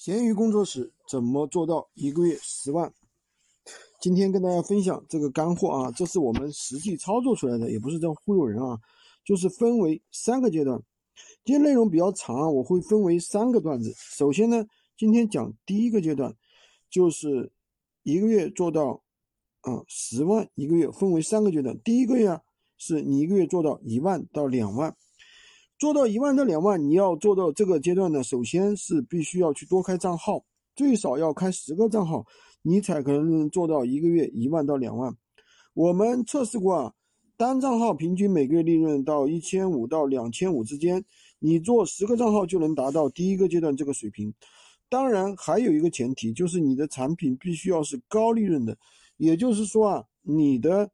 闲鱼工作室怎么做到一个月十万？今天跟大家分享这个干货啊，这是我们实际操作出来的，也不是在忽悠人啊，就是分为三个阶段。今天内容比较长啊，我会分为三个段子。首先呢，今天讲第一个阶段，就是一个月做到啊十万一个月，分为三个阶段。第一个月啊是你一个月做到一万到两万。做到一万到两万，你要做到这个阶段呢，首先是必须要去多开账号，最少要开十个账号，你才可能做到一个月一万到两万。我们测试过啊，单账号平均每个月利润到一千五到两千五之间，你做十个账号就能达到第一个阶段这个水平。当然还有一个前提，就是你的产品必须要是高利润的，也就是说啊，你的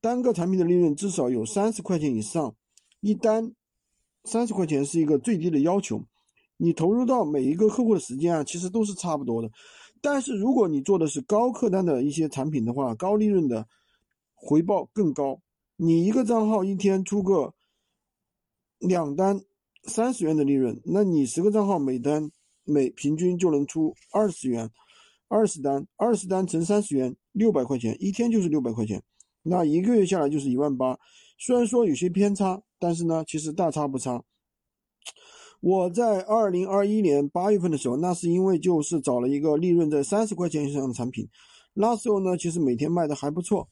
单个产品的利润至少有三十块钱以上，一单。三十块钱是一个最低的要求，你投入到每一个客户的时间啊，其实都是差不多的。但是如果你做的是高客单的一些产品的话，高利润的回报更高。你一个账号一天出个两单三十元的利润，那你十个账号每单每平均就能出二十元，二十单二十单乘三十元，六百块钱一天就是六百块钱，那一个月下来就是一万八。虽然说有些偏差。但是呢，其实大差不差。我在二零二一年八月份的时候，那是因为就是找了一个利润在三十块钱以上的产品，那时候呢，其实每天卖的还不错。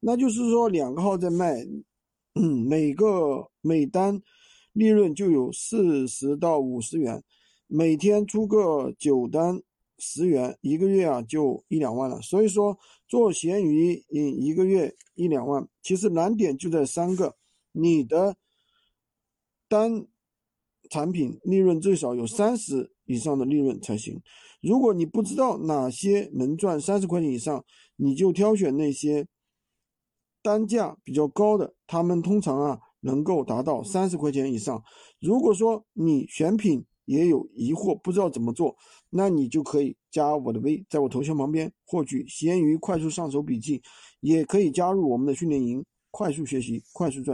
那就是说两个号在卖，嗯，每个每单利润就有四十到五十元，每天出个九单十元，一个月啊就一两万了。所以说做闲鱼，嗯，一个月一两万，其实难点就在三个。你的单产品利润最少有三十以上的利润才行。如果你不知道哪些能赚三十块钱以上，你就挑选那些单价比较高的，他们通常啊能够达到三十块钱以上。如果说你选品也有疑惑，不知道怎么做，那你就可以加我的微，在我头像旁边获取闲鱼快速上手笔记，也可以加入我们的训练营，快速学习，快速赚。